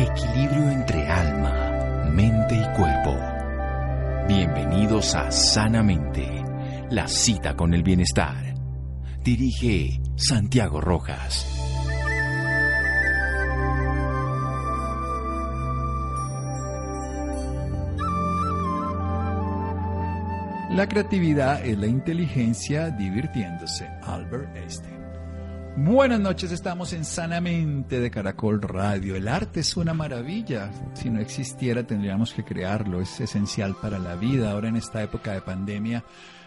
Equilibrio entre alma, mente y cuerpo. Bienvenidos a Sanamente, la cita con el bienestar. Dirige Santiago Rojas. La creatividad es la inteligencia divirtiéndose. Albert Einstein. Buenas noches, estamos en Sanamente de Caracol Radio. El arte es una maravilla. Si no existiera tendríamos que crearlo. Es esencial para la vida. Ahora en esta época de pandemia,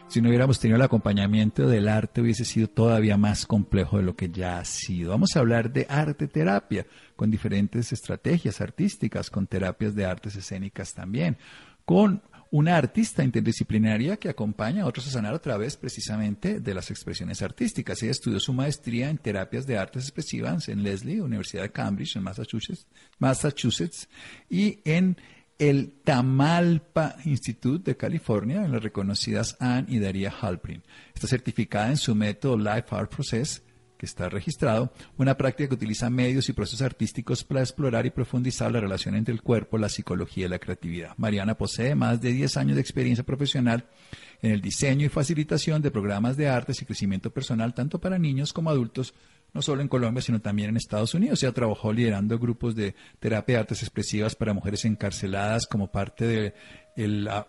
si no hubiéramos tenido el acompañamiento del arte hubiese sido todavía más complejo de lo que ya ha sido. Vamos a hablar de arte terapia con diferentes estrategias artísticas, con terapias de artes escénicas también, con una artista interdisciplinaria que acompaña a otros a sanar a través precisamente de las expresiones artísticas. Ella estudió su maestría en terapias de artes expresivas en Lesley, Universidad de Cambridge, en Massachusetts, Massachusetts y en el Tamalpa Institute de California, en las reconocidas Anne y Daria Halprin. Está certificada en su método Life Art Process está registrado, una práctica que utiliza medios y procesos artísticos para explorar y profundizar la relación entre el cuerpo, la psicología y la creatividad. Mariana posee más de 10 años de experiencia profesional en el diseño y facilitación de programas de artes y crecimiento personal, tanto para niños como adultos, no solo en Colombia, sino también en Estados Unidos. Ella trabajó liderando grupos de terapia de artes expresivas para mujeres encarceladas como parte de la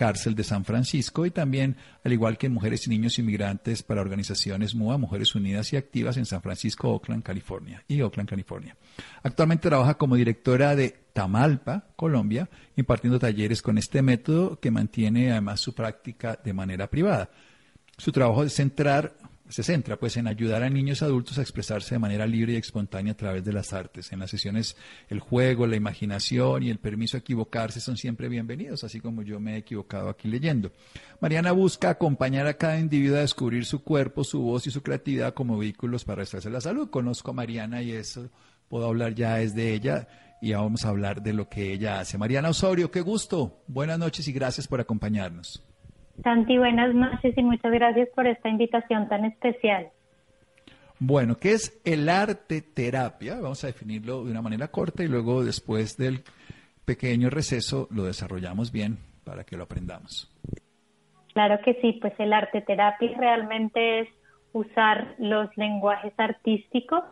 cárcel de San Francisco y también, al igual que mujeres y niños inmigrantes para organizaciones MUA, Mujeres Unidas y Activas en San Francisco, Oakland, California y Oakland, California. Actualmente trabaja como directora de Tamalpa, Colombia, impartiendo talleres con este método que mantiene además su práctica de manera privada. Su trabajo es centrar se centra pues en ayudar a niños y adultos a expresarse de manera libre y espontánea a través de las artes. En las sesiones el juego, la imaginación y el permiso a equivocarse son siempre bienvenidos, así como yo me he equivocado aquí leyendo. Mariana busca acompañar a cada individuo a descubrir su cuerpo, su voz y su creatividad como vehículos para restablecer la salud. Conozco a Mariana y eso puedo hablar ya desde ella y vamos a hablar de lo que ella hace. Mariana Osorio, qué gusto. Buenas noches y gracias por acompañarnos. Santi, buenas noches y muchas gracias por esta invitación tan especial. Bueno, ¿qué es el arte terapia? Vamos a definirlo de una manera corta y luego después del pequeño receso lo desarrollamos bien para que lo aprendamos. Claro que sí, pues el arte terapia realmente es usar los lenguajes artísticos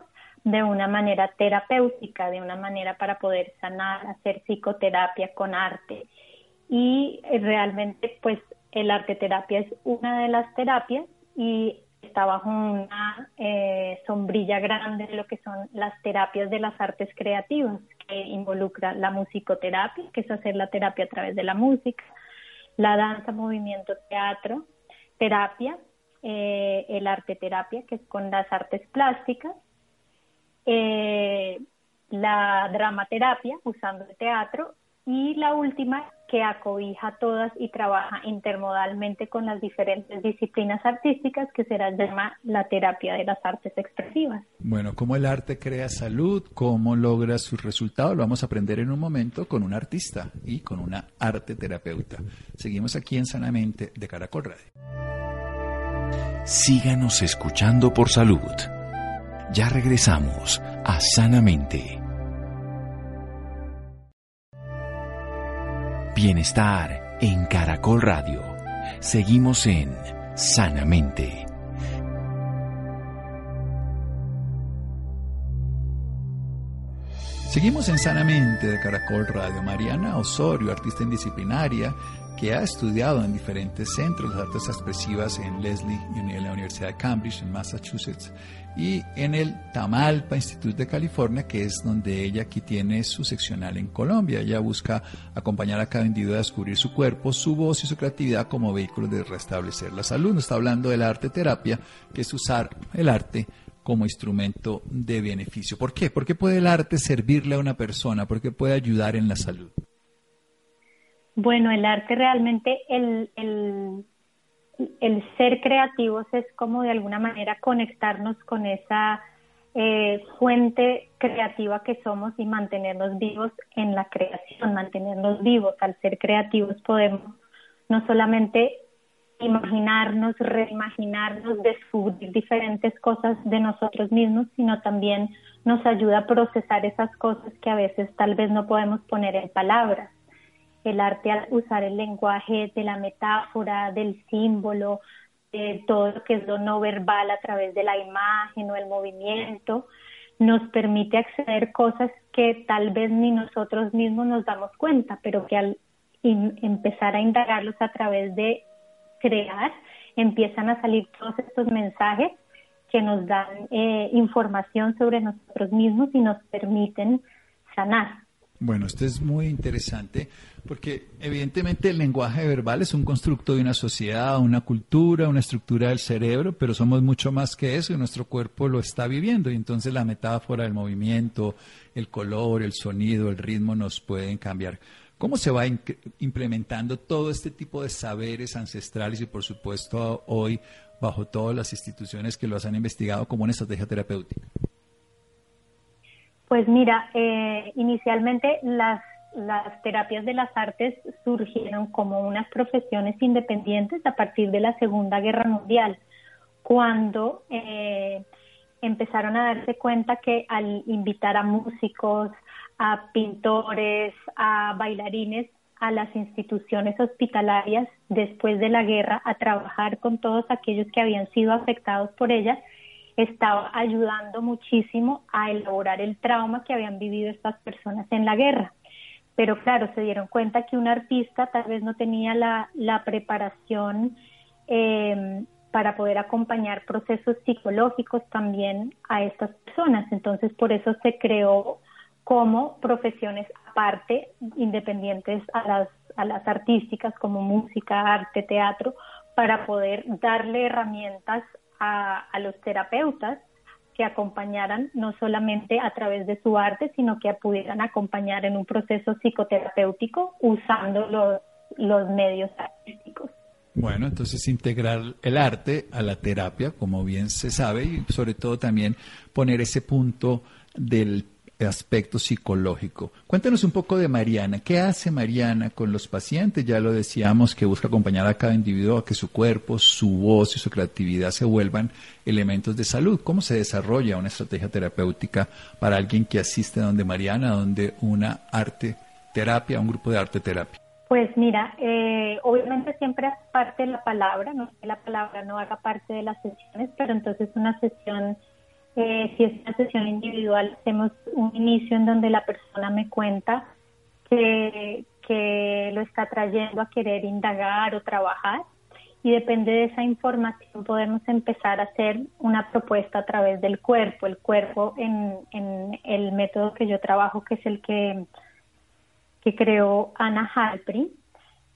de una manera terapéutica, de una manera para poder sanar, hacer psicoterapia con arte. Y realmente pues el arte terapia es una de las terapias y está bajo una eh, sombrilla grande de lo que son las terapias de las artes creativas, que involucra la musicoterapia, que es hacer la terapia a través de la música, la danza, movimiento, teatro, terapia, eh, el arte terapia, que es con las artes plásticas, eh, la dramaterapia, usando el teatro, y la última que acobija todas y trabaja intermodalmente con las diferentes disciplinas artísticas que se llama la terapia de las artes expresivas. Bueno, cómo el arte crea salud, cómo logra sus resultados, lo vamos a aprender en un momento con un artista y con una arte terapeuta. Seguimos aquí en Sanamente de Caracol Radio. Síganos escuchando por salud. Ya regresamos a Sanamente. Bienestar en Caracol Radio. Seguimos en Sanamente. Seguimos en Sanamente de Caracol Radio. Mariana Osorio, artista indisciplinaria, que ha estudiado en diferentes centros de artes expresivas en Leslie, en la Universidad de Cambridge, en Massachusetts, y en el Tamalpa Institute de California, que es donde ella aquí tiene su seccional en Colombia. Ella busca acompañar a cada individuo a descubrir su cuerpo, su voz y su creatividad como vehículo de restablecer la salud. Nos está hablando del arte terapia, que es usar el arte como instrumento de beneficio. ¿Por qué? ¿Por qué puede el arte servirle a una persona? ¿Por qué puede ayudar en la salud? Bueno, el arte realmente, el, el, ser creativos es como de alguna manera conectarnos con esa eh, fuente creativa que somos y mantenernos vivos en la creación, mantenernos vivos. Al ser creativos podemos no solamente imaginarnos, reimaginarnos, descubrir diferentes cosas de nosotros mismos, sino también nos ayuda a procesar esas cosas que a veces tal vez no podemos poner en palabras. El arte al usar el lenguaje de la metáfora, del símbolo, de todo lo que es lo no verbal a través de la imagen o el movimiento, nos permite acceder cosas que tal vez ni nosotros mismos nos damos cuenta, pero que al empezar a indagarlos a través de crear, empiezan a salir todos estos mensajes que nos dan eh, información sobre nosotros mismos y nos permiten sanar. Bueno, esto es muy interesante porque evidentemente el lenguaje verbal es un constructo de una sociedad, una cultura, una estructura del cerebro, pero somos mucho más que eso y nuestro cuerpo lo está viviendo y entonces la metáfora, el movimiento, el color, el sonido, el ritmo nos pueden cambiar. ¿Cómo se va implementando todo este tipo de saberes ancestrales y por supuesto hoy bajo todas las instituciones que los han investigado como una estrategia terapéutica? Pues mira, eh, inicialmente las, las terapias de las artes surgieron como unas profesiones independientes a partir de la Segunda Guerra Mundial, cuando eh, empezaron a darse cuenta que al invitar a músicos, a pintores, a bailarines, a las instituciones hospitalarias después de la guerra a trabajar con todos aquellos que habían sido afectados por ella, estaba ayudando muchísimo a elaborar el trauma que habían vivido estas personas en la guerra. Pero claro, se dieron cuenta que un artista tal vez no tenía la, preparación eh, para poder acompañar procesos psicológicos también a estas personas. Entonces, por eso se creó como profesiones aparte, independientes a las artísticas como música, arte, teatro, para poder darle herramientas a, los terapeutas que acompañaran no solamente a través de su arte, sino que pudieran acompañar en un proceso psicoterapéutico usando los, los medios artísticos. Bueno, entonces integrar el arte a la terapia, como bien se sabe, y sobre todo también poner ese punto del aspecto psicológico. Cuéntanos un poco de Mariana. ¿Qué hace Mariana con los pacientes? Ya lo decíamos que busca acompañar a cada individuo a que su cuerpo, su voz y su creatividad se vuelvan elementos de salud. ¿Cómo se desarrolla una estrategia terapéutica para alguien que asiste a donde Mariana, donde una arte terapia, un grupo de arte terapia? Pues mira, eh, obviamente siempre parte de la palabra, no que la palabra no haga parte de las sesiones, pero entonces una sesión eh, si es una sesión individual, hacemos un inicio en donde la persona me cuenta que, lo está trayendo a querer indagar o trabajar y depende de esa información podemos empezar a hacer una propuesta a través del cuerpo. El cuerpo en, en el método que yo trabajo, que es el que, que creó Ana Halprin,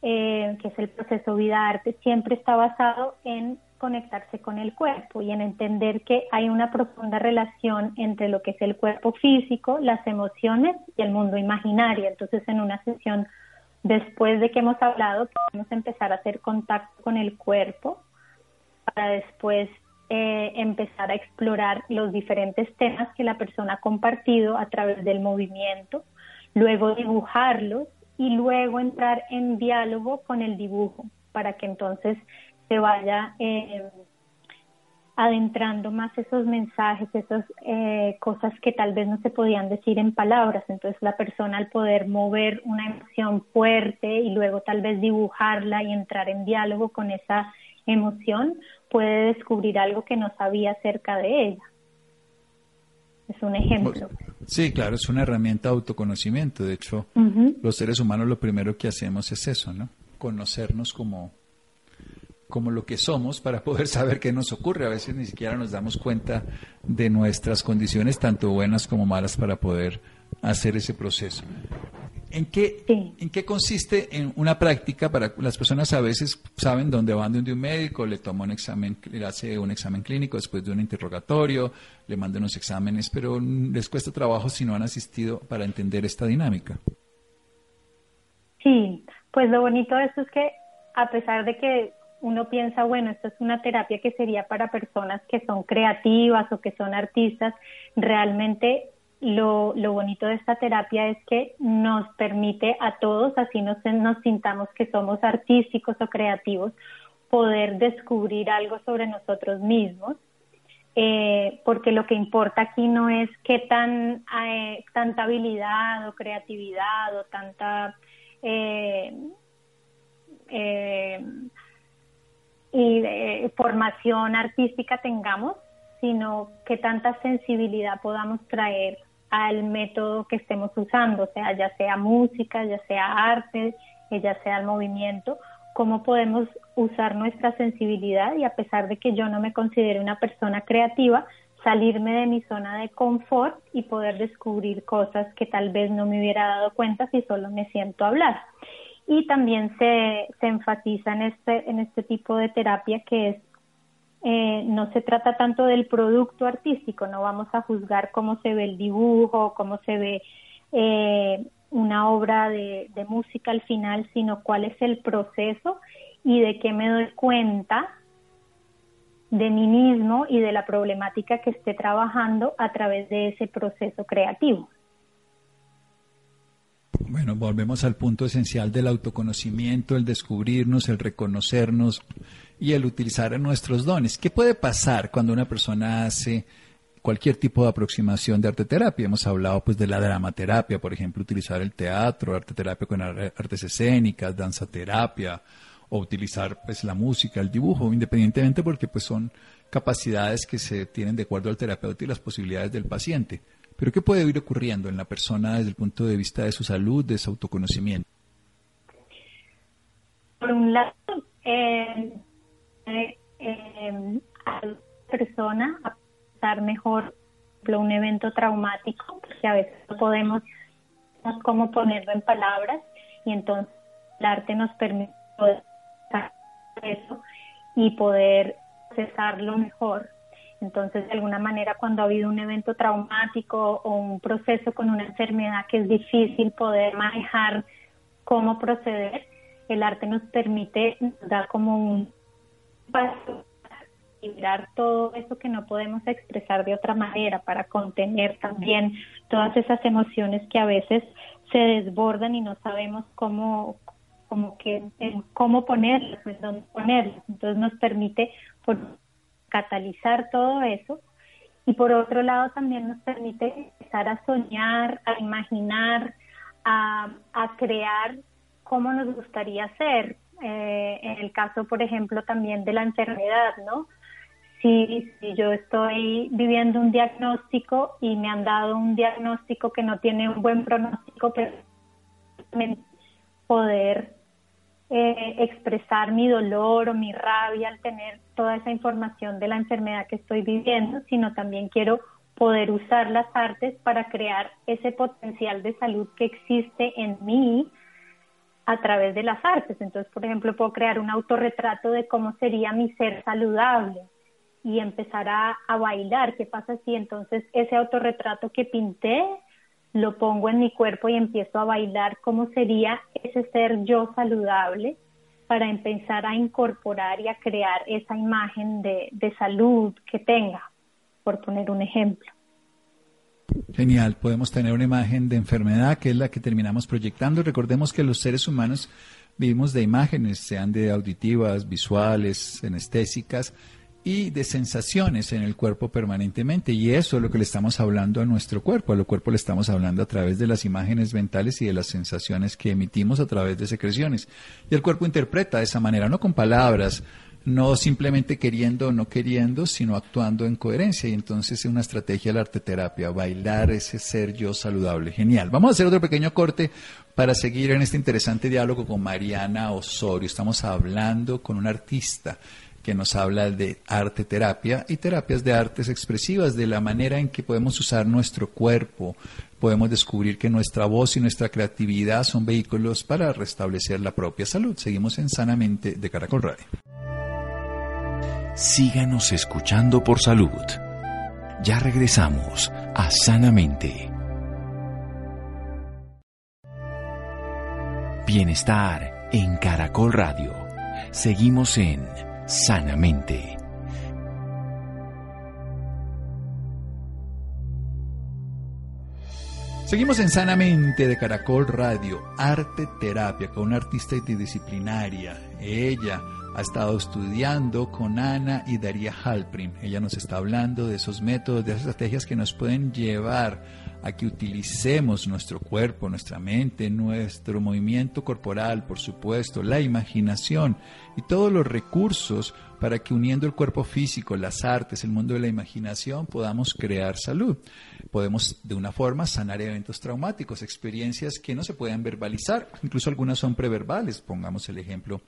eh, que es el proceso vida-arte, siempre está basado en conectarse con el cuerpo y en entender que hay una profunda relación entre lo que es el cuerpo físico, las emociones y el mundo imaginario. Entonces, en una sesión después de que hemos hablado, podemos empezar a hacer contacto con el cuerpo para después eh, empezar a explorar los diferentes temas que la persona ha compartido a través del movimiento, luego dibujarlos y luego entrar en diálogo con el dibujo para que entonces se vaya eh, adentrando más esos mensajes, esas eh, cosas que tal vez no se podían decir en palabras. Entonces la persona al poder mover una emoción fuerte y luego tal vez dibujarla y entrar en diálogo con esa emoción, puede descubrir algo que no sabía acerca de ella. Es un ejemplo. Sí, claro, es una herramienta de autoconocimiento. De hecho, los seres humanos lo primero que hacemos es eso, ¿no? Conocernos como, como lo que somos para poder saber qué nos ocurre. A veces ni siquiera nos damos cuenta de nuestras condiciones, tanto buenas como malas, para poder hacer ese proceso. ¿En qué, ¿En qué consiste en una práctica para las personas a veces saben dónde van de un médico, le toma un examen, le hace un examen clínico después de un interrogatorio, le manda unos exámenes, pero les cuesta trabajo si no han asistido para entender esta dinámica? Sí, pues lo bonito de esto es que a pesar de que uno piensa, bueno, esto es una terapia que sería para personas que son creativas o que son artistas, realmente lo, lo bonito de esta terapia es que nos permite a todos, así nos, nos sintamos que somos artísticos o creativos, poder descubrir algo sobre nosotros mismos, eh, porque lo que importa aquí no es qué tan eh, tanta habilidad o creatividad o tanta eh, y, formación artística tengamos, sino qué tanta sensibilidad podamos traer al método que estemos usando, o sea, ya sea música, ya sea arte, ya sea el movimiento, cómo podemos usar nuestra sensibilidad y a pesar de que yo no me considere una persona creativa, salirme de mi zona de confort y poder descubrir cosas que tal vez no me hubiera dado cuenta si solo me siento hablar. Y también se, se enfatiza en este, en este tipo de terapia que es eh, no se trata tanto del producto artístico, no vamos a juzgar cómo se ve el dibujo, cómo se ve eh, una obra de, música al final, sino cuál es el proceso y de qué me doy cuenta de mí mismo y de la problemática que esté trabajando a través de ese proceso creativo. Bueno, volvemos al punto esencial del autoconocimiento, el descubrirnos, el reconocernos y el utilizar nuestros dones. ¿Qué puede pasar cuando una persona hace cualquier tipo de aproximación de arte terapia. Hemos hablado pues de la dramaterapia, por ejemplo, utilizar el teatro, arte terapia con artes escénicas, danza terapia o utilizar pues la música, el dibujo, independientemente porque pues son capacidades que se tienen de acuerdo al terapeuta y las posibilidades del paciente. Pero ¿qué puede ir ocurriendo en la persona desde el punto de vista de su salud, de su autoconocimiento? Por un lado, eh, eh, a la persona mejor un evento traumático, porque a veces no podemos cómo ponerlo en palabras y entonces el arte nos permite eso y poder procesarlo mejor. Entonces, de alguna manera, cuando ha habido un evento traumático o un proceso con una enfermedad que es difícil poder manejar cómo proceder, el arte nos permite dar como un paso liberar todo eso que no podemos expresar de otra manera, para contener también todas esas emociones que a veces se desbordan y no sabemos cómo, como que, cómo ponerlas, dónde ponerlas. Entonces nos permite catalizar todo eso y por otro lado también nos permite empezar a soñar, a imaginar, a, crear cómo nos gustaría ser. Eh, en el caso, por ejemplo, también de la enfermedad, ¿no? si, yo estoy viviendo un diagnóstico y me han dado un diagnóstico que no tiene un buen pronóstico, pero poder eh, expresar mi dolor o mi rabia al tener toda esa información de la enfermedad que estoy viviendo, sino también quiero poder usar las artes para crear ese potencial de salud que existe en mí a través de las artes. Entonces, por ejemplo, puedo crear un autorretrato de cómo sería mi ser saludable y empezar a, bailar. ¿Qué pasa si entonces ese autorretrato que pinté lo pongo en mi cuerpo y empiezo a bailar? ¿Cómo sería ese ser yo saludable? para empezar a incorporar y a crear esa imagen de, de salud que tenga, por poner un ejemplo. Genial, podemos tener una imagen de enfermedad que es la que terminamos proyectando. Recordemos que los seres humanos vivimos de imágenes, sean de auditivas, visuales, anestésicas, y de sensaciones en el cuerpo permanentemente. Y eso es lo que le estamos hablando a nuestro cuerpo. A cuerpo le estamos hablando a través de las imágenes mentales y de las sensaciones que emitimos a través de secreciones. Y el cuerpo interpreta de esa manera, no con palabras, no simplemente queriendo o no queriendo, sino actuando en coherencia. Y entonces es una estrategia de la arteterapia, bailar ese ser yo saludable. Genial. Vamos a hacer otro pequeño corte para seguir en este interesante diálogo con Mariana Osorio. Estamos hablando con un artista que nos habla de arte terapia y terapias de artes expresivas, de la manera en que podemos usar nuestro cuerpo, podemos descubrir que nuestra voz y nuestra creatividad son vehículos para restablecer la propia salud. Seguimos en Sanamente de Caracol Radio. Síganos escuchando por salud. Ya regresamos a Sanamente. Bienestar en Caracol Radio. Seguimos en sanamente. Seguimos en Sanamente de Caracol Radio, Arte Terapia, con una artista interdisciplinaria. Ella ha estado estudiando con Ana y Daría Halprin. Ella nos está hablando de esos métodos, de esas estrategias que nos pueden llevar a que utilicemos nuestro cuerpo, nuestra mente, nuestro movimiento corporal, por supuesto, la imaginación y todos los recursos para que uniendo el cuerpo físico, las artes, el mundo de la imaginación, podamos crear salud. Podemos de una forma sanar eventos traumáticos, experiencias que no se pueden verbalizar, incluso algunas son preverbales. Pongamos el ejemplo,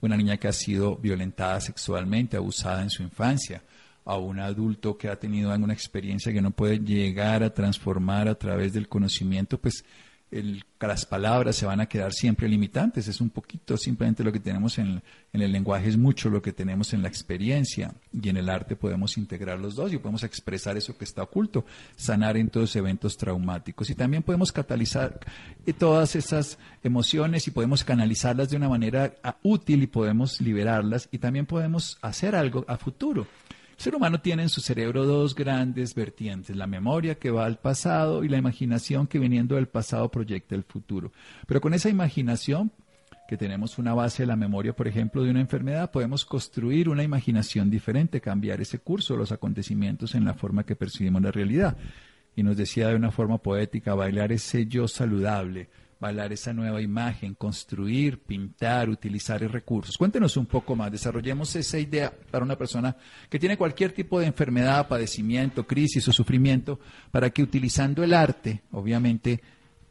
una niña que ha sido violentada sexualmente, abusada en su infancia, a un adulto que ha tenido alguna experiencia que no puede llegar a transformar a través del conocimiento, pues el, las palabras se van a quedar siempre limitantes. Es un poquito simplemente lo que tenemos en, en, el lenguaje, es mucho lo que tenemos en la experiencia. Y en el arte podemos integrar los dos y podemos expresar eso que está oculto, sanar en todos eventos traumáticos. Y también podemos catalizar eh, todas esas emociones y podemos canalizarlas de una manera ah, útil y podemos liberarlas y también podemos hacer algo a futuro. Ser humano tiene en su cerebro dos grandes vertientes, la memoria que va al pasado y la imaginación que viniendo del pasado proyecta el futuro. Pero con esa imaginación, que tenemos una base de la memoria, por ejemplo, de una enfermedad, podemos construir una imaginación diferente, cambiar ese curso, los acontecimientos en la forma que percibimos la realidad. Y nos decía de una forma poética, bailar ese yo saludable, bailar esa nueva imagen, construir, pintar, utilizar recursos. Cuéntenos un poco más, desarrollemos esa idea para una persona que tiene cualquier tipo de enfermedad, padecimiento, crisis o sufrimiento, para que utilizando el arte, obviamente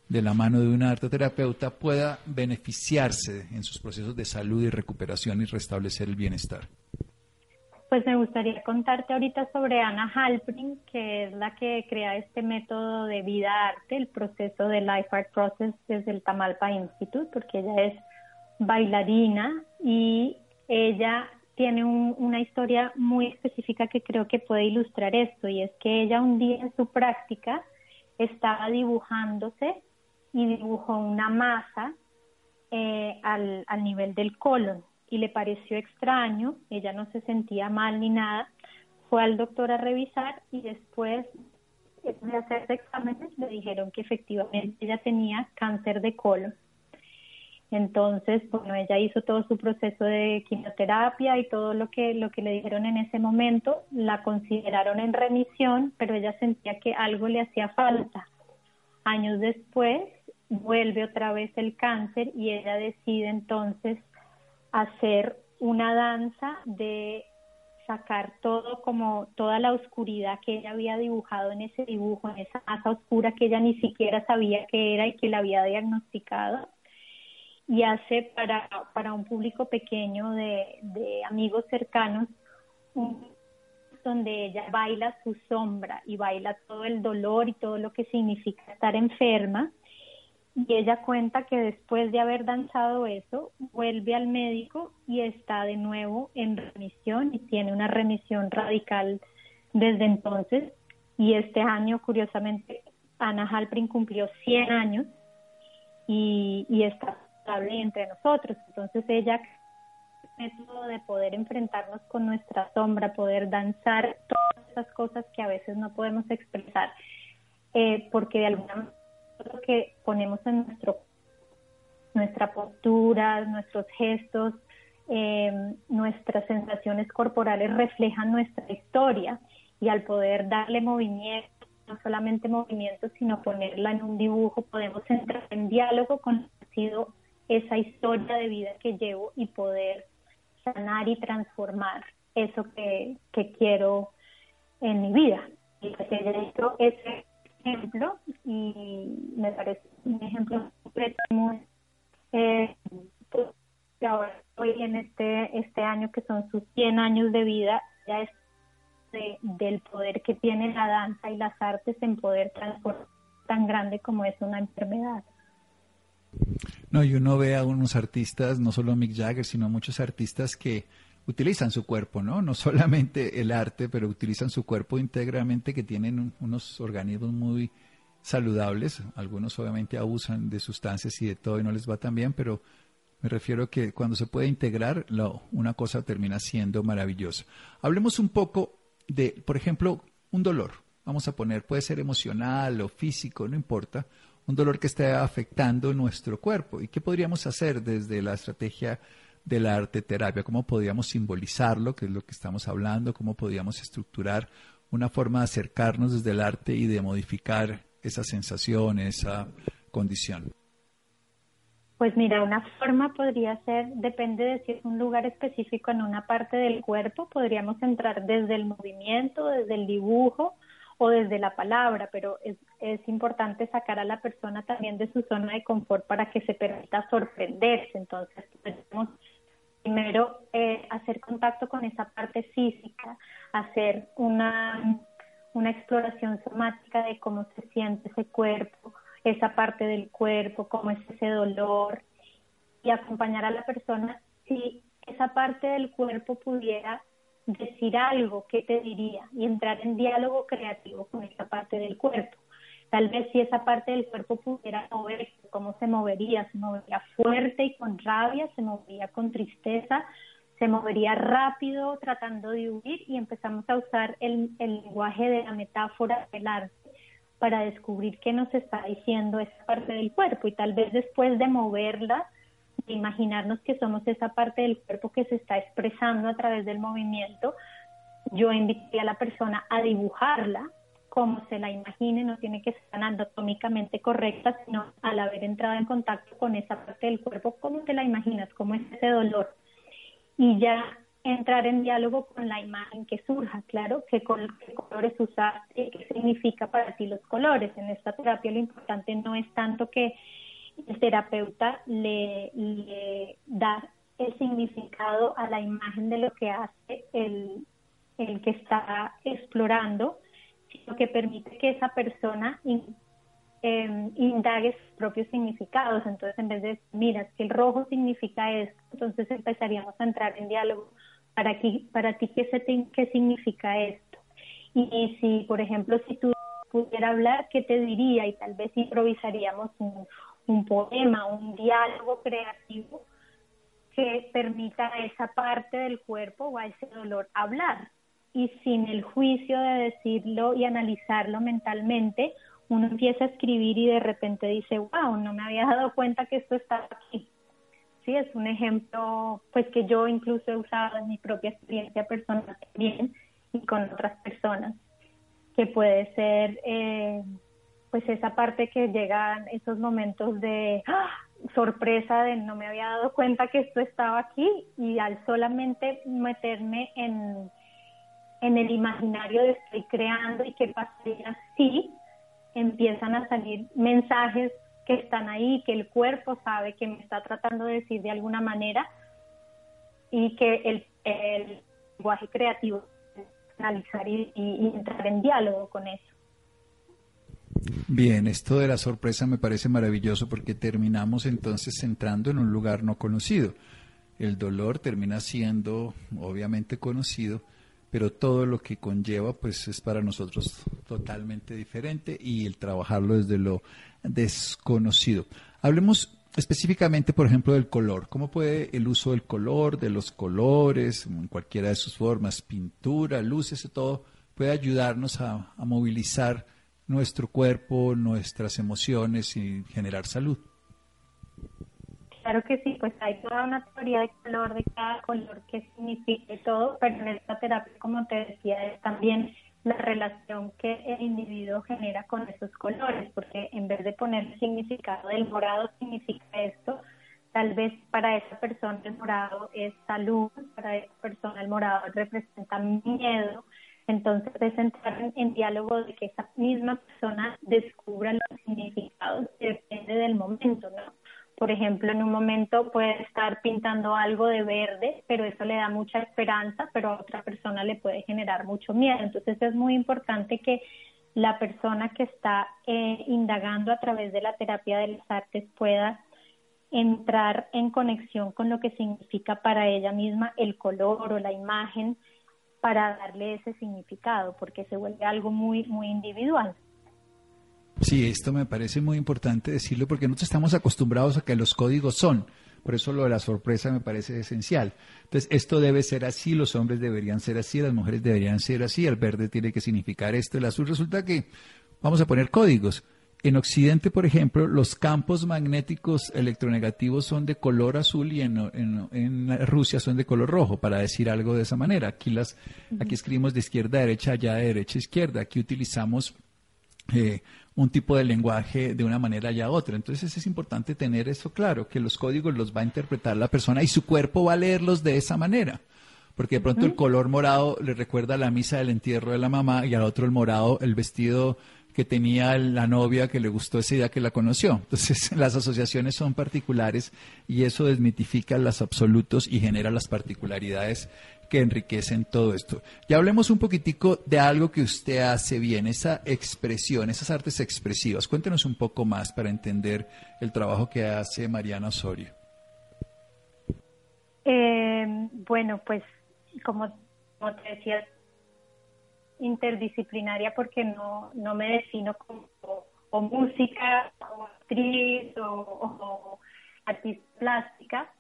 de la mano de un arteterapeuta, pueda beneficiarse en sus procesos de salud y recuperación y restablecer el bienestar. Pues me gustaría contarte ahorita sobre Ana Halprin, que es la que crea este método de vida-arte, el proceso de Life Art Process desde el Tamalpa Institute, porque ella es bailarina y ella tiene una historia muy específica que creo que puede ilustrar esto, y es que ella un día en su práctica estaba dibujándose y dibujó una masa eh, al, al nivel del colon y le pareció extraño, ella no se sentía mal ni nada, fue al doctor a revisar y después de hacerse exámenes le dijeron que efectivamente ella tenía cáncer de colon. Entonces, bueno, ella hizo todo su proceso de quimioterapia y todo lo que, lo que le dijeron en ese momento, la consideraron en remisión, pero ella sentía que algo le hacía falta. Años después, vuelve otra vez el cáncer y ella decide entonces hacer una danza de sacar todo como toda la oscuridad que ella había dibujado en ese dibujo, en esa masa oscura que ella ni siquiera sabía que era y que la había diagnosticado y hace para, para un público pequeño de, de amigos cercanos un, donde ella baila su sombra y baila todo el dolor y todo lo que significa estar enferma y ella cuenta que después de haber danzado eso, vuelve al médico y está de nuevo en remisión y tiene una remisión radical desde entonces. Y este año, curiosamente, Ana Halprin cumplió 100 años y, y está estable entre nosotros. Entonces ella método de poder enfrentarnos con nuestra sombra, poder danzar todas esas cosas que a veces no podemos expresar, eh, porque de alguna manera lo que ponemos en nuestro, nuestra postura, nuestros gestos, eh, nuestras sensaciones corporales reflejan nuestra historia y al poder darle movimiento, no solamente movimiento, sino ponerla en un dibujo, podemos entrar en diálogo con sido esa historia de vida que llevo y poder sanar y transformar eso que, que quiero en mi vida. Y pues ella ese ejemplo y me parece un ejemplo muy eh, pues, ahora hoy en este este año que son sus 100 años de vida ya es del poder que tiene la danza y las artes en poder transformar tan grande como es una enfermedad. No, y uno ve a unos artistas, no solo Mick Jagger, sino muchos artistas que utilizan su cuerpo, ¿no? No solamente el arte, pero utilizan su cuerpo íntegramente, que tienen unos organismos muy saludables. Algunos obviamente abusan de sustancias y de todo y no les va tan bien, pero me refiero que cuando se puede integrar, una cosa termina siendo maravillosa. Hablemos un poco de, por ejemplo, un dolor. Vamos a poner, puede ser emocional o físico, no importa, un dolor que esté afectando nuestro cuerpo. ¿Y qué podríamos hacer desde la estrategia de la arte terapia, cómo podíamos simbolizarlo, que es lo que estamos hablando, cómo podíamos estructurar una forma de acercarnos desde el arte y de modificar esa sensación, esa condición. Pues mira, una forma podría ser, depende de si es un lugar específico en una parte del cuerpo, podríamos entrar desde el movimiento, desde el dibujo o desde la palabra, pero es, es importante sacar a la persona también de su zona de confort para que se permita sorprenderse. Entonces, podemos primero eh, hacer contacto con esa parte física, hacer una, una exploración somática de cómo se siente ese cuerpo, esa parte del cuerpo, cómo es ese dolor y acompañar a la persona si esa parte del cuerpo pudiera decir algo, ¿qué te diría? Y entrar en diálogo creativo con esa parte del cuerpo. Tal vez si esa parte del cuerpo pudiera moverse, ¿cómo se movería? Se movería fuerte y con rabia, se movería con tristeza, se movería rápido tratando de huir y empezamos a usar el, lenguaje de la metáfora del arte para descubrir qué nos está diciendo esa parte del cuerpo y tal vez después de moverla, de imaginarnos que somos esa parte del cuerpo que se está expresando a través del movimiento, yo invité a la persona a dibujarla como se la imagine, no tiene que ser anatómicamente correcta, sino al haber entrado en contacto con esa parte del cuerpo, cómo te la imaginas, cómo es ese dolor. Y ya entrar en diálogo con la imagen que surja, claro, qué, colores usar, qué significa para ti los colores. En esta terapia lo importante no es tanto que el terapeuta le, le da el significado a la imagen de lo que hace el, el que está explorando, sino que permite que esa persona eh, indague sus propios significados. Entonces, en vez de decir, mira, que el rojo significa esto, entonces empezaríamos a entrar en diálogo para, para ti, ¿qué, se ¿qué significa esto? Y, si, por ejemplo, si tú pudiera hablar, ¿qué te diría? Y tal vez improvisaríamos un, un poema, un diálogo creativo que permita a esa parte del cuerpo o a ese dolor hablar. Y sin el juicio de decirlo y analizarlo mentalmente, uno empieza a escribir y de repente dice, wow, no me había dado cuenta que esto está aquí es un ejemplo pues que yo incluso he usado en mi propia experiencia personal también y con otras personas, que puede ser eh, pues esa parte que llegan esos momentos de ¡ah! sorpresa de no me había dado cuenta que esto estaba aquí y al solamente meterme en, en el imaginario de estoy creando y qué pasaría si empiezan a salir mensajes que están ahí, que el cuerpo sabe que me está tratando de decir de alguna manera y que el, lenguaje creativo analizar y, entrar en diálogo con eso. Bien, esto de la sorpresa me parece maravilloso porque terminamos entonces entrando en un lugar no conocido. El dolor termina siendo obviamente conocido, pero todo lo que conlleva pues es para nosotros totalmente diferente y el trabajarlo desde lo desconocido. Hablemos específicamente, por ejemplo, del color. ¿Cómo puede el uso del color, de los colores, en cualquiera de sus formas, pintura, luces, todo, puede ayudarnos a, a movilizar nuestro cuerpo, nuestras emociones y generar salud? Claro que sí, pues hay toda una teoría de color, de cada color, que significa todo, pero en esta terapia, como te decía, es también la relación que el individuo genera con esos colores, porque en vez de poner el significado del morado significa esto, tal vez para esa persona el morado es salud, para esa persona el morado representa miedo, entonces es entrar en, diálogo de que esa misma persona descubra los significados, depende del momento, ¿no? Por ejemplo, en un momento puede estar pintando algo de verde, pero eso le da mucha esperanza, pero a otra persona le puede generar mucho miedo. Entonces es muy importante que la persona que está eh, indagando a través de la terapia de las artes pueda entrar en conexión con lo que significa para ella misma el color o la imagen para darle ese significado, porque se vuelve algo muy, muy individual. Sí, esto me parece muy importante decirlo porque nosotros estamos acostumbrados a que los códigos son. Por eso lo de la sorpresa me parece esencial. Entonces, esto debe ser así, los hombres deberían ser así, las mujeres deberían ser así, el verde tiene que significar esto, el azul resulta que vamos a poner códigos. en Occidente, por ejemplo, los campos magnéticos electronegativos son de color azul y en, Rusia son de color rojo, para decir algo de esa manera. Aquí, las, aquí escribimos de izquierda a derecha, allá de derecha a izquierda. Aquí utilizamos eh, un tipo de lenguaje de una manera y a otra. Entonces es importante tener eso claro, que los códigos los va a interpretar la persona y su cuerpo va a leerlos de esa manera. Porque de pronto el color morado le recuerda a la misa del entierro de la mamá y al otro el morado, el vestido que tenía la novia que le gustó esa idea que la conoció. Entonces, las asociaciones son particulares y eso desmitifica los absolutos y genera las particularidades que enriquecen todo esto. Ya hablemos un poquitico de algo que usted hace bien, esa expresión, esas artes expresivas. Cuéntenos un poco más para entender el trabajo que hace Mariana Osorio. Eh, bueno, pues como, como te decía, interdisciplinaria porque no, no me defino como o música, o actriz o, artista plástica,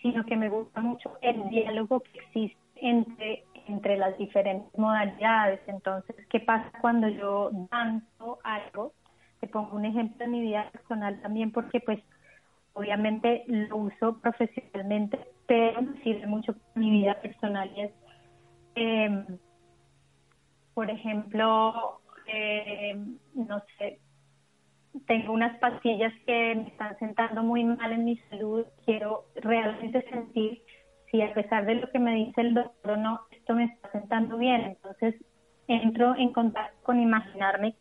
sino que me gusta mucho el diálogo que existe entre, entre las diferentes modalidades. Entonces, ¿qué pasa cuando yo danzo algo? Te pongo un ejemplo en mi vida personal también porque pues obviamente lo uso profesionalmente, pero me sirve mucho para mi vida personal y es eh, por ejemplo, eh, no sé, tengo unas pastillas que me están sentando muy mal en mi salud, quiero realmente sentir si a pesar de lo que me dice el doctor no, esto me está sentando bien. Entonces entro en contacto con imaginarme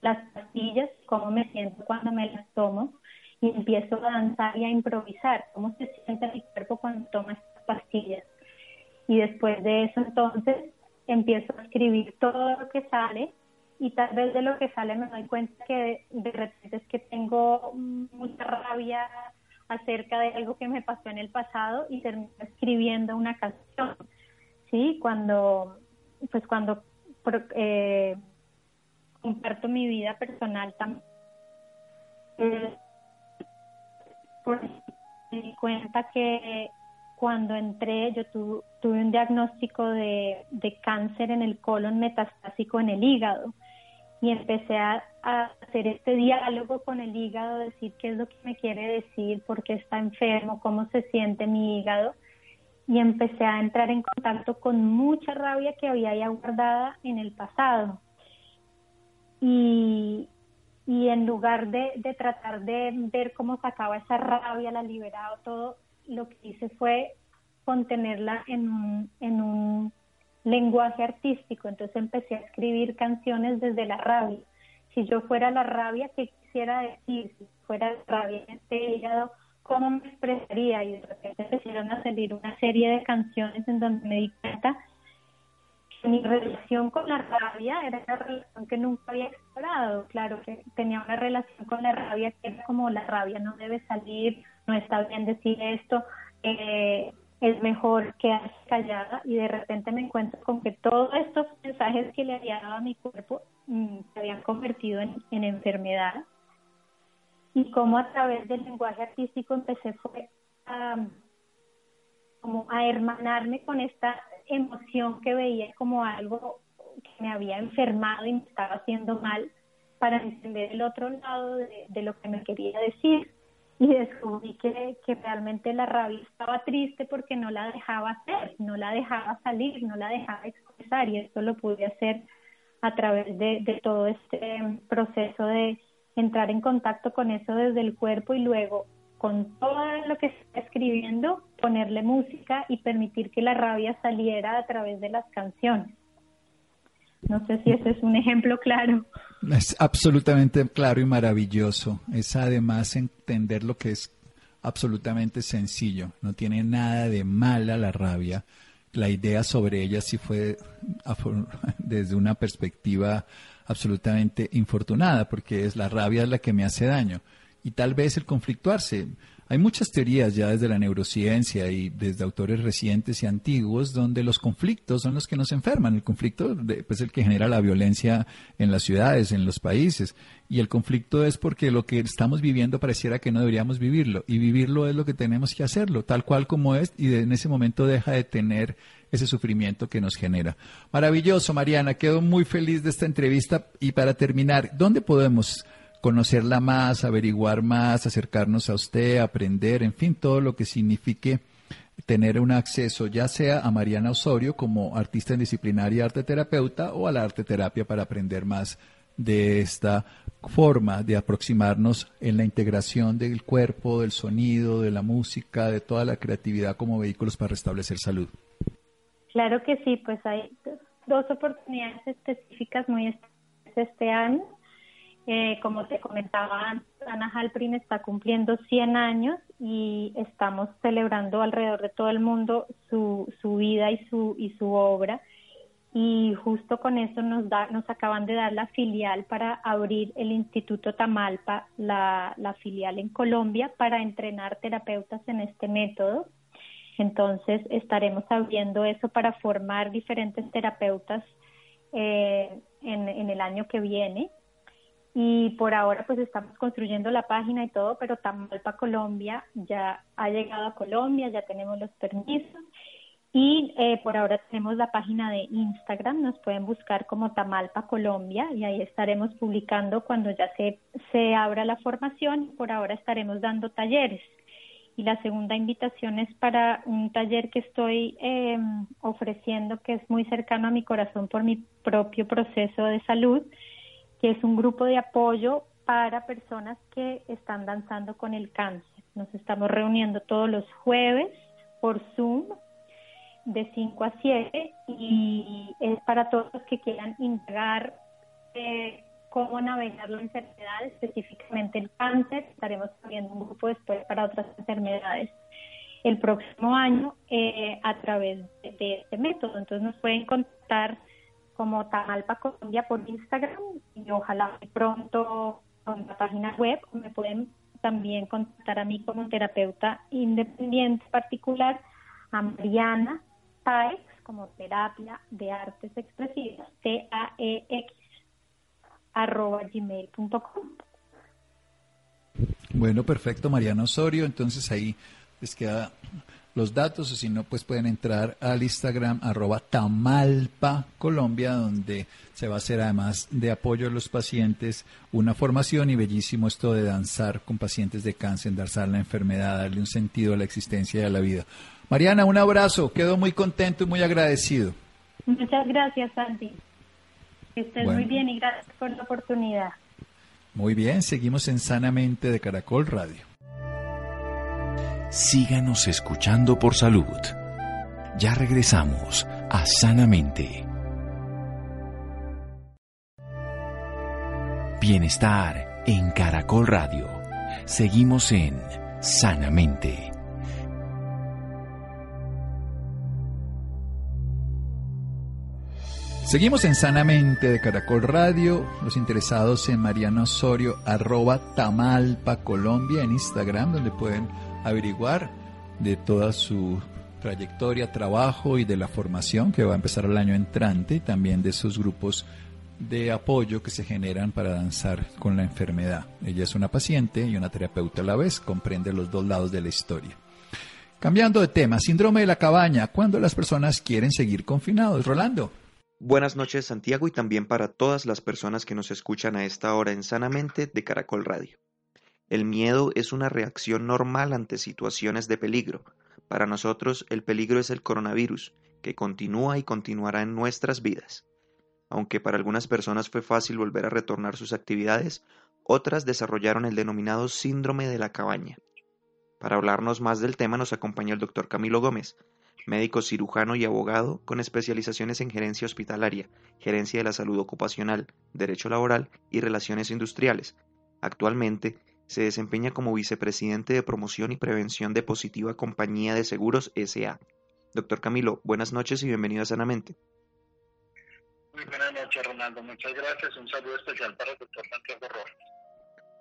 las pastillas, cómo me siento cuando me las tomo y empiezo a danzar y a improvisar, cómo se siente mi cuerpo cuando toma estas pastillas. Y después de eso entonces empiezo a escribir todo lo que sale y tal vez de lo que sale me doy cuenta que de, repente es que tengo mucha rabia acerca de algo que me pasó en el pasado y termino escribiendo una canción. Sí, cuando pues cuando eh, comparto mi vida personal también eh, me di cuenta que cuando entré, yo tuve un diagnóstico de, cáncer en el colon metastásico en el hígado y empecé a, hacer este diálogo con el hígado, decir qué es lo que me quiere decir, por qué está enfermo, cómo se siente mi hígado y empecé a entrar en contacto con mucha rabia que había ya guardada en el pasado. Y, en lugar de, de, tratar de ver cómo sacaba esa rabia, la liberaba, todo, lo que hice fue contenerla en un, en un lenguaje artístico. Entonces empecé a escribir canciones desde la rabia. Si yo fuera la rabia, ¿qué quisiera decir? Si fuera la rabia en este hígado, ¿cómo me expresaría? Y de repente empezaron a salir una serie de canciones en donde me di cuenta que mi relación con la rabia era una relación que nunca había explorado. Claro que tenía una relación con la rabia que era como la rabia no debe salir, no está bien decir esto, eh, es mejor quedarse callada y de repente me encuentro con que todos estos mensajes que le había dado a mi cuerpo mm, se habían convertido en, enfermedad. Y como a través del lenguaje artístico empecé fue a, como a hermanarme con esta emoción que veía como algo que me había enfermado y me estaba haciendo mal para entender el otro lado de lo que me quería decir y descubrí que, que, realmente la rabia estaba triste porque no la dejaba hacer, no la dejaba salir, no la dejaba expresar y esto lo pude hacer a través de, de todo este proceso de entrar en contacto con eso desde el cuerpo y luego con todo lo que está escribiendo ponerle música y permitir que la rabia saliera a través de las canciones. No sé si ese es un ejemplo claro. Es absolutamente claro y maravilloso. Es además entender lo que es absolutamente sencillo. No tiene nada de mala la rabia. La idea sobre ella sí fue desde una perspectiva absolutamente infortunada, porque es la rabia la que me hace daño. Y tal vez el conflictuarse. Hay muchas teorías ya desde la neurociencia y desde autores recientes y antiguos donde los conflictos son los que nos enferman. El conflicto es pues, el que genera la violencia en las ciudades, en los países. Y el conflicto es porque lo que estamos viviendo pareciera que no deberíamos vivirlo. Y vivirlo es lo que tenemos que hacerlo, tal cual como es, y en ese momento deja de tener ese sufrimiento que nos genera. Maravilloso, Mariana. Quedo muy feliz de esta entrevista. Y para terminar, ¿dónde podemos conocerla más, averiguar más, acercarnos a usted, aprender, en fin, todo lo que signifique tener un acceso ya sea a Mariana Osorio como artista en disciplinaria arte terapeuta o a la arte terapia para aprender más de esta forma de aproximarnos en la integración del cuerpo, del sonido, de la música, de toda la creatividad como vehículos para restablecer salud. Claro que sí, pues hay dos oportunidades específicas muy este año. Eh, como te comentaba, Ana Halprin está cumpliendo 100 años y estamos celebrando alrededor de todo el mundo su, su vida y su, y su obra y justo con eso nos da, nos acaban de dar la filial para abrir el Instituto Tamalpa, la, la filial en Colombia, para entrenar terapeutas en este método. Entonces estaremos abriendo eso para formar diferentes terapeutas eh, en, en el año que viene. Y por ahora pues estamos construyendo la página y todo, pero Tamalpa Colombia ya ha llegado a Colombia, ya tenemos los permisos y eh, por ahora tenemos la página de Instagram, nos pueden buscar como Tamalpa Colombia y ahí estaremos publicando cuando ya se, se abra la formación. Por ahora estaremos dando talleres. Y la segunda invitación es para un taller que estoy eh, ofreciendo que es muy cercano a mi corazón por mi propio proceso de salud, que es un grupo de apoyo para personas que están danzando con el cáncer. Nos estamos reuniendo todos los jueves por Zoom de 5 a 7 y es para todos los que quieran integrar eh, cómo navegar la enfermedad, específicamente el cáncer. Estaremos abriendo un grupo después para otras enfermedades el próximo año eh, a través de, este método. Entonces nos pueden contactar como Tamalpa Colombia por Instagram y ojalá pronto con la página web me pueden también contactar a mí como terapeuta independiente particular a Mariana TAEX como terapia de artes expresivas, T-A-E-X, arroba gmail.com. Bueno, perfecto, Mariana Osorio. Entonces ahí les queda los datos, o si no, pues pueden entrar al Instagram arroba Tamalpa Colombia, donde se va a hacer además de apoyo a los pacientes una formación y bellísimo esto de danzar con pacientes de cáncer, danzar la enfermedad, darle un sentido a la existencia y a la vida. Mariana, un abrazo. Quedo muy contento y muy agradecido. Muchas gracias, Santi. Que estés muy bien y gracias por la oportunidad. Muy bien, seguimos en Sanamente de Caracol Radio. Síganos escuchando por salud. Ya regresamos a Sanamente. Bienestar en Caracol Radio. Seguimos en Sanamente. Seguimos en Sanamente de Caracol Radio. Los interesados en Mariano Osorio, arroba Tamalpa Colombia en Instagram, donde pueden averiguar de toda su trayectoria, trabajo y de la formación que va a empezar el año entrante, también de esos grupos de apoyo que se generan para danzar con la enfermedad. Ella es una paciente y una terapeuta a la vez, comprende los dos lados de la historia. Cambiando de tema, síndrome de la cabaña, cuando las personas quieren seguir confinados. Rolando. Buenas noches Santiago y también para todas las personas que nos escuchan a esta hora en Sanamente de Caracol Radio. El miedo es una reacción normal ante situaciones de peligro. Para nosotros el peligro es el coronavirus, que continúa y continuará en nuestras vidas. Aunque para algunas personas fue fácil volver a retornar sus actividades, otras desarrollaron el denominado síndrome de la cabaña. Para hablarnos más del tema nos acompaña el doctor Camilo Gómez, médico cirujano y abogado con especializaciones en gerencia hospitalaria, gerencia de la salud ocupacional, derecho laboral y relaciones industriales. Actualmente se desempeña como vicepresidente de promoción y prevención de Positiva Compañía de Seguros SA. Doctor Camilo, buenas noches y bienvenido a Sanamente. Muy buenas noches, Ronaldo. Muchas gracias. Un saludo especial para el doctor Santiago Rojas.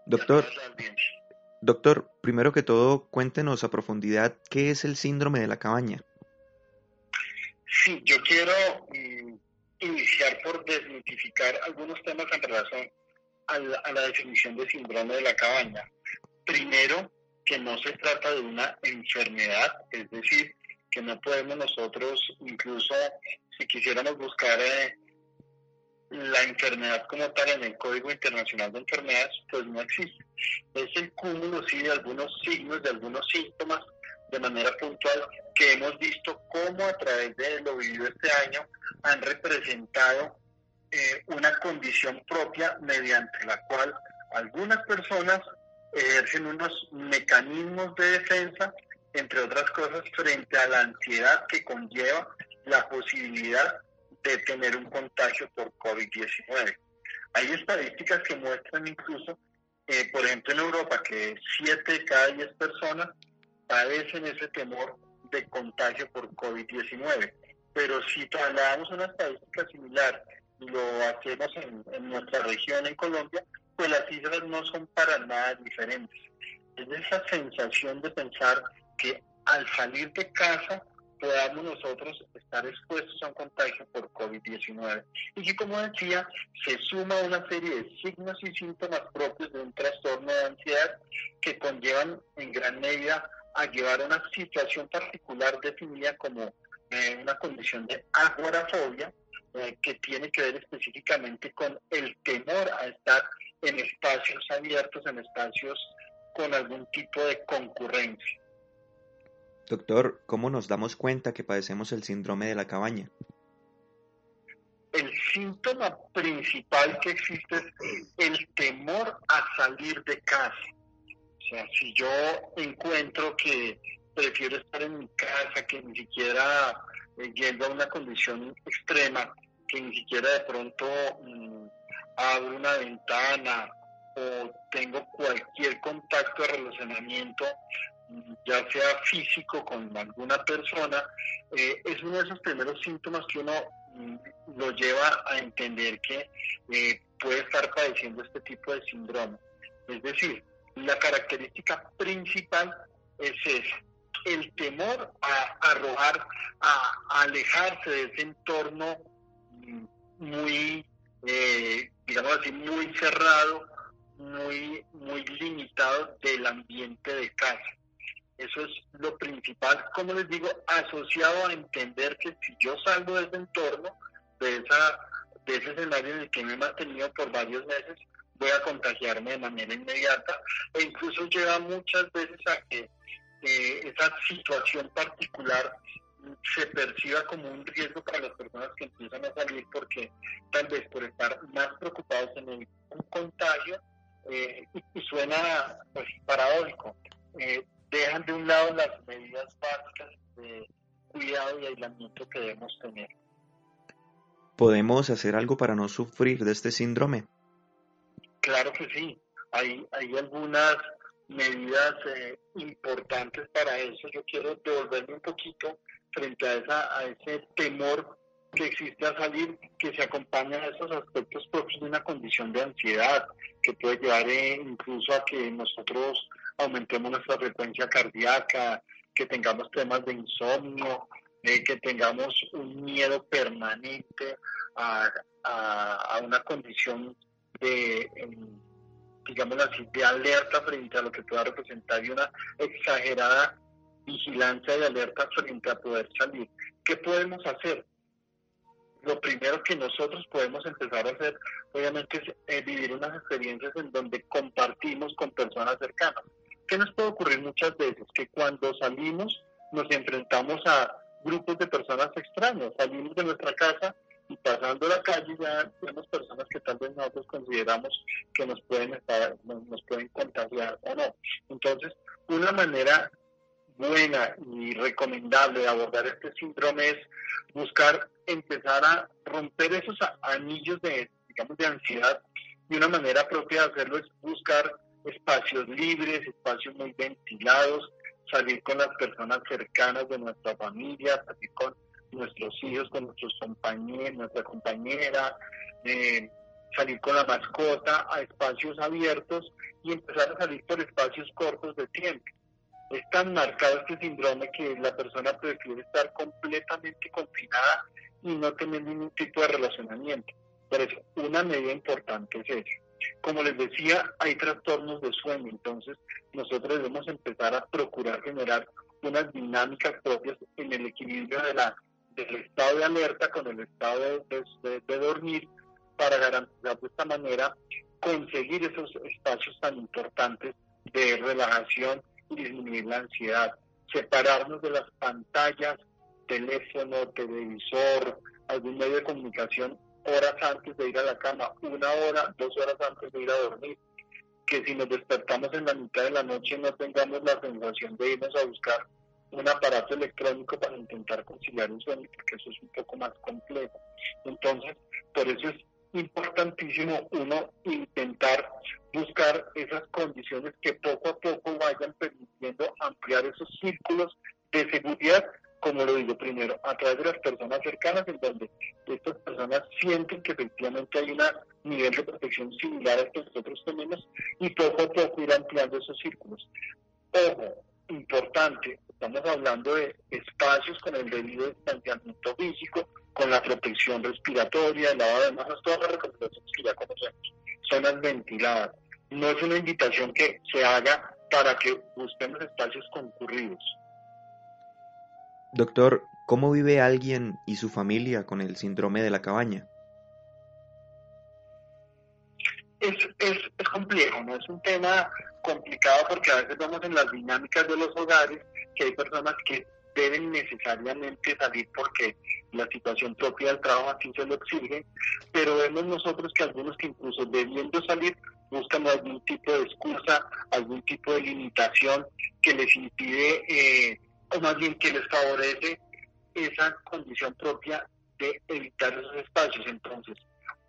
Doctor, doctor, primero que todo, cuéntenos a profundidad qué es el síndrome de la cabaña. Sí, yo quiero mm, iniciar por desmitificar algunos temas en relación a la, definición de síndrome de la cabaña. Primero, que no se trata de una enfermedad, es decir, que no podemos nosotros, incluso si quisiéramos buscar eh, la enfermedad como tal en el Código Internacional de Enfermedades, pues no existe. Es el cúmulo, sí, de algunos signos, de algunos síntomas de manera puntual que hemos visto cómo a través de lo vivido este año han representado eh, una condición propia mediante la cual algunas personas ejercen unos mecanismos de defensa, entre otras cosas, frente a la ansiedad que conlleva la posibilidad de tener un contagio por COVID-19. Hay estadísticas que muestran incluso, eh, por ejemplo en Europa, que 7 de cada 10 personas padecen ese temor de contagio por COVID-19. Pero si trasladamos una estadística similar lo hacemos en, en nuestra región, en Colombia, pues las cifras no son para nada diferentes. Es esa sensación de pensar que al salir de casa podamos nosotros estar expuestos a un contagio por COVID-19 y que como decía se suma una serie de signos y síntomas propios de un trastorno de ansiedad que conllevan en gran medida a llevar a una situación particular definida como eh, una condición de agorafobia eh, que tiene que ver específicamente con el temor a estar en espacios abiertos, en espacios con algún tipo de concurrencia. Doctor, ¿cómo nos damos cuenta que padecemos el síndrome de la cabaña? El síntoma principal que existe es el temor a salir de casa. O sea, si yo encuentro que prefiero estar en mi casa, que ni siquiera yendo a una condición extrema, que ni siquiera de pronto mm, abro una ventana o tengo cualquier contacto de relacionamiento ya sea físico con alguna persona, eh, es uno de esos primeros síntomas que uno mm, lo lleva a entender que eh, puede estar padeciendo este tipo de síndrome. Es decir, la característica principal es esa, el temor a arrojar, a, alejarse de ese entorno muy, eh, digamos así, muy cerrado, muy, muy limitado del ambiente de casa. Eso es lo principal, como les digo, asociado a entender que si yo salgo de ese entorno, de, esa, de ese escenario en el que me he mantenido por varios meses, voy a contagiarme de manera inmediata e incluso lleva muchas veces a que eh, esa situación particular se perciba como un riesgo para las personas que empiezan a salir porque tal vez por estar más preocupados en el, contagio eh, y, suena pues, paradójico. Eh, dejan de un lado las medidas básicas de cuidado y aislamiento que debemos tener. ¿Podemos hacer algo para no sufrir de este síndrome? Claro que sí. Hay, hay algunas medidas eh, importantes para eso. Yo quiero devolverme un poquito frente a, esa, a ese temor que existe a salir, que se acompaña a esos aspectos propios de una condición de ansiedad, que puede llevar eh, incluso a que nosotros aumentemos nuestra frecuencia cardíaca, que tengamos temas de insomnio, eh, que tengamos un miedo permanente a, una condición de, digamos así, de alerta frente a lo que pueda representar y una exagerada vigilancia y alerta frente a poder salir. ¿Qué podemos hacer? Lo primero que nosotros podemos empezar a hacer, obviamente, es eh, vivir unas experiencias en donde compartimos con personas cercanas. ¿Qué nos puede ocurrir muchas veces? Que cuando salimos nos enfrentamos a grupos de personas extrañas. Salimos de nuestra casa y pasando la calle ya vemos personas que tal vez nosotros consideramos que nos pueden estar, nos pueden contagiar o no. Entonces, una manera buena y recomendable de abordar este síndrome es buscar empezar a romper esos anillos de, digamos, de ansiedad y una manera propia de hacerlo es buscar espacios libres, espacios muy ventilados, salir con las personas cercanas de nuestra familia, salir con nuestros hijos, con nuestros compañeros, nuestra compañera, eh, salir con la mascota a espacios abiertos y empezar a salir por espacios cortos de tiempo. Es tan marcado este síndrome que la persona prefiere estar completamente confinada y no tener ningún tipo de relacionamiento. Por eso, una medida importante es eso. Como les decía, hay trastornos de sueño, entonces nosotros debemos empezar a procurar generar unas dinámicas propias en el equilibrio de la, del estado de alerta con el estado de, dormir para garantizar de esta manera conseguir esos espacios tan importantes de relajación y disminuir la ansiedad, separarnos de las pantallas, teléfono, televisor, algún medio de comunicación horas antes de ir a la cama, una hora, dos horas antes de ir a dormir, que si nos despertamos en la mitad de la noche no tengamos la sensación de irnos a buscar un aparato electrónico para intentar conciliar un sueño, porque eso es un poco más complejo. Entonces, por eso es importantísimo uno intentar buscar esas condiciones que poco a poco vayan permitiendo ampliar esos círculos de seguridad, como lo digo primero, a través de las personas cercanas, en donde estas personas sienten que efectivamente hay un nivel de protección similar al que nosotros tenemos y poco a poco ir ampliando esos círculos. Ojo, importante, estamos hablando de espacios con el debido distanciamiento físico, con la protección respiratoria, el lavado de manos, todas las recomendaciones que ya conocemos, zonas ventiladas. No es una invitación que se haga para que busquemos espacios concurridos. Doctor, ¿cómo vive alguien y su familia con el síndrome de la cabaña? Es, es, es complejo, no es un tema complicado porque a veces vemos en las dinámicas de los hogares que hay personas que deben necesariamente salir porque la situación propia del trabajo así se lo exige, pero vemos nosotros que algunos que incluso debiendo salir buscan algún tipo de excusa, algún tipo de limitación que les impide, eh, o más bien que les favorece esa condición propia de evitar esos espacios. Entonces,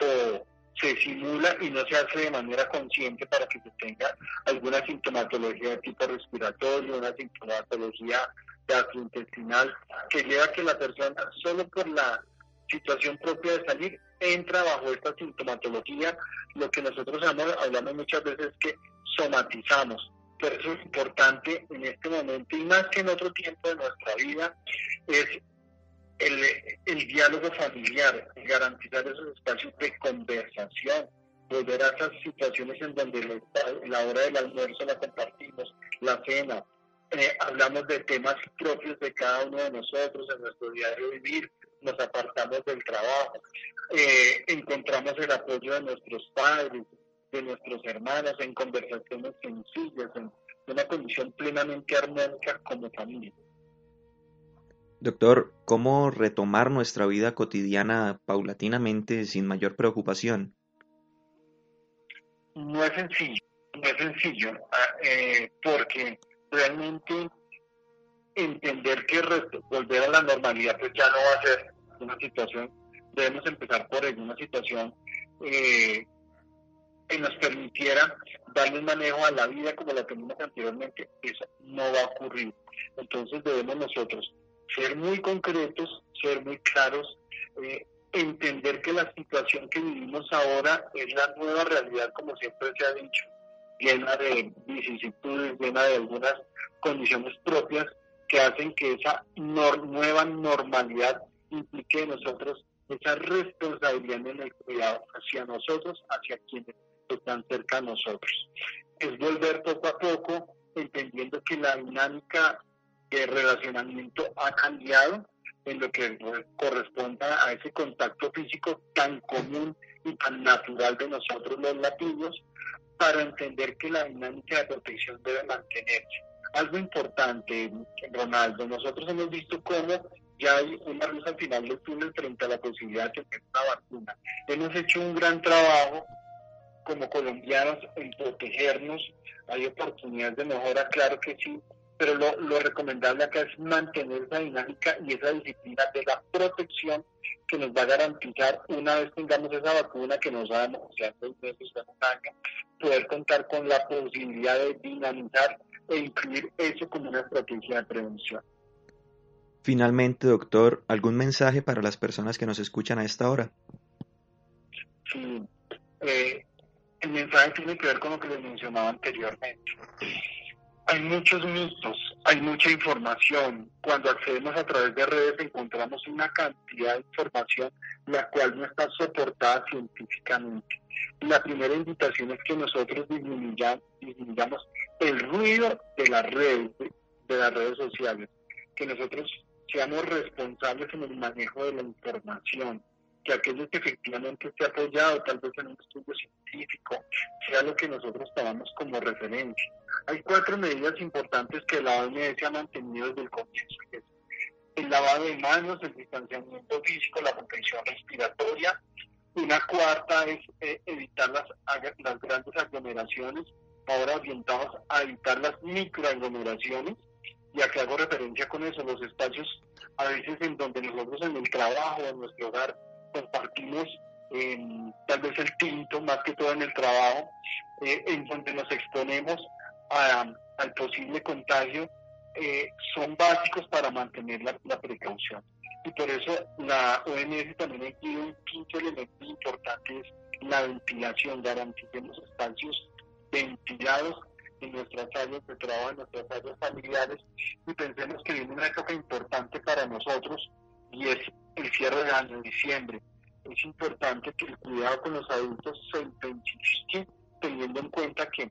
o se simula y no se hace de manera consciente para que se tenga alguna sintomatología de tipo respiratorio, una sintomatología gastrointestinal que lleva a que la persona solo por la situación propia de salir entra bajo esta sintomatología, lo que nosotros hablamos, muchas veces es que somatizamos. Pero eso es importante en este momento y más que en otro tiempo de nuestra vida, es el, el diálogo familiar, garantizar esos espacios de conversación, volver a esas situaciones en donde la hora del almuerzo la compartimos, la cena, eh, hablamos de temas propios de cada uno de nosotros en nuestro diario vivir, nos apartamos del trabajo, eh, encontramos el apoyo de nuestros padres, de nuestros hermanos, en conversaciones sencillas, en una condición plenamente armónica como familia. Doctor, ¿cómo retomar nuestra vida cotidiana paulatinamente sin mayor preocupación? No es sencillo, no es sencillo, ah, eh, porque realmente entender que volver a la normalidad pues ya no va a ser una situación, debemos empezar por alguna situación eh, que nos permitiera darle un manejo a la vida como la teníamos anteriormente, eso no va a ocurrir. Entonces debemos nosotros ser muy concretos, ser muy claros, eh, entender que la situación que vivimos ahora es la nueva realidad, como siempre se ha dicho, llena de vicisitudes, llena de algunas condiciones propias que hacen que esa nueva normalidad implique en nosotros esa responsabilidad en el cuidado hacia nosotros, hacia quienes están cerca de nosotros. Es volver poco a poco entendiendo que la dinámica de relacionamiento ha cambiado en lo que corresponda a ese contacto físico tan común y tan natural de nosotros los latinos, para entender que la dinámica de protección debe mantenerse. Algo importante, Ronaldo, nosotros hemos visto cómo ya hay una luz al final del túnel frente a la posibilidad de tener una vacuna. Hemos hecho un gran trabajo como colombianos en protegernos, hay oportunidades de mejora, claro que sí, pero lo, lo recomendable acá es mantener esa dinámica y esa disciplina de la protección que nos va a garantizar una vez tengamos esa vacuna que nos ha demostrado seis meses en un año, poder contar con la posibilidad de dinamizar e incluir eso como una estrategia de prevención. Finalmente, doctor, ¿algún mensaje para las personas que nos escuchan a esta hora? Sí, eh, el mensaje tiene que ver con lo que les mencionaba anteriormente hay muchos mitos, hay mucha información. Cuando accedemos a través de redes encontramos una cantidad de información la cual no está soportada científicamente. La primera invitación es que nosotros disminuyamos, el ruido de las redes, de las redes sociales, que nosotros seamos responsables en el manejo de la información, que aquello que efectivamente esté apoyado tal vez en un estudio científico sea lo que nosotros tomamos como referencia. Hay cuatro medidas importantes que la OMS ha mantenido desde el comienzo, el lavado de manos, el distanciamiento físico, la protección respiratoria. Una cuarta es eh, evitar las, las grandes aglomeraciones, ahora orientados a evitar las microaglomeraciones. Y aquí hago referencia con eso, los espacios a veces en donde nosotros en el trabajo, en nuestro hogar, compartimos tal vez el tinto, más que todo en el trabajo, eh, en donde nos exponemos al posible contagio, eh, son básicos para mantener la, precaución. Y por eso la OMS también incluido un quinto elemento importante, es la ventilación, garanticemos espacios ventilados en nuestras áreas de trabajo, en nuestras áreas familiares, y pensemos que viene una época importante para nosotros, y es el cierre de año, diciembre es importante que el cuidado con los adultos se intensifique teniendo en cuenta que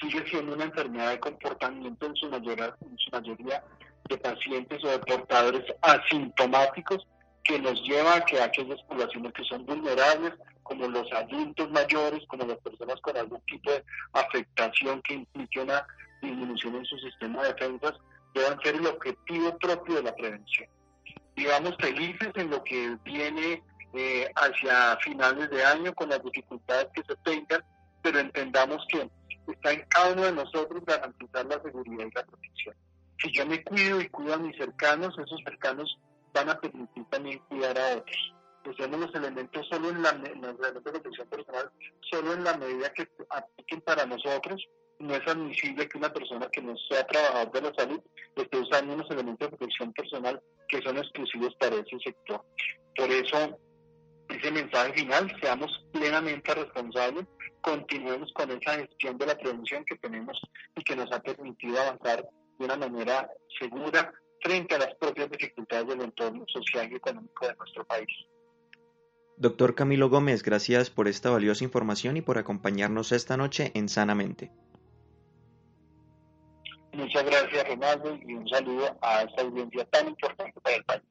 sigue siendo una enfermedad de comportamiento en su, mayoría, en su mayoría de pacientes o de portadores asintomáticos que nos lleva a que aquellas poblaciones que son vulnerables, como los adultos mayores, como las personas con algún tipo de afectación que implique una disminución en su sistema de defensas, deban ser el objetivo propio de la prevención. Digamos felices en lo que viene eh, hacia finales de año con las dificultades que se tengan, pero entendamos que está en cada uno de nosotros garantizar la seguridad y la protección. Si yo me cuido y cuido a mis cercanos, esos cercanos van a permitir también cuidar a otros. Usemos los elementos solo en la los elementos de protección personal, solo en la medida que apliquen para nosotros. No es admisible que una persona que no sea trabajador de la salud esté usando unos elementos de protección personal que son exclusivos para ese sector. Por eso ese mensaje final, seamos plenamente responsables, continuemos con esa gestión de la prevención que tenemos y que nos ha permitido avanzar de una manera segura frente a las propias dificultades del entorno social y económico de nuestro país. Doctor Camilo Gómez, gracias por esta valiosa información y por acompañarnos esta noche en Sanamente. Muchas gracias, Ronaldo, y un saludo a esta audiencia tan importante para el país.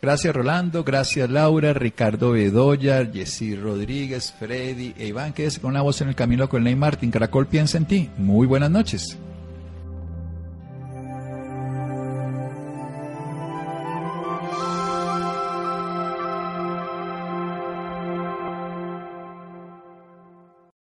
Gracias Rolando, gracias Laura, Ricardo Bedoya, Jessy Rodríguez, Freddy e Iván. Quédese con la voz en el camino con Ney Martín. Caracol piensa en ti. Muy buenas noches.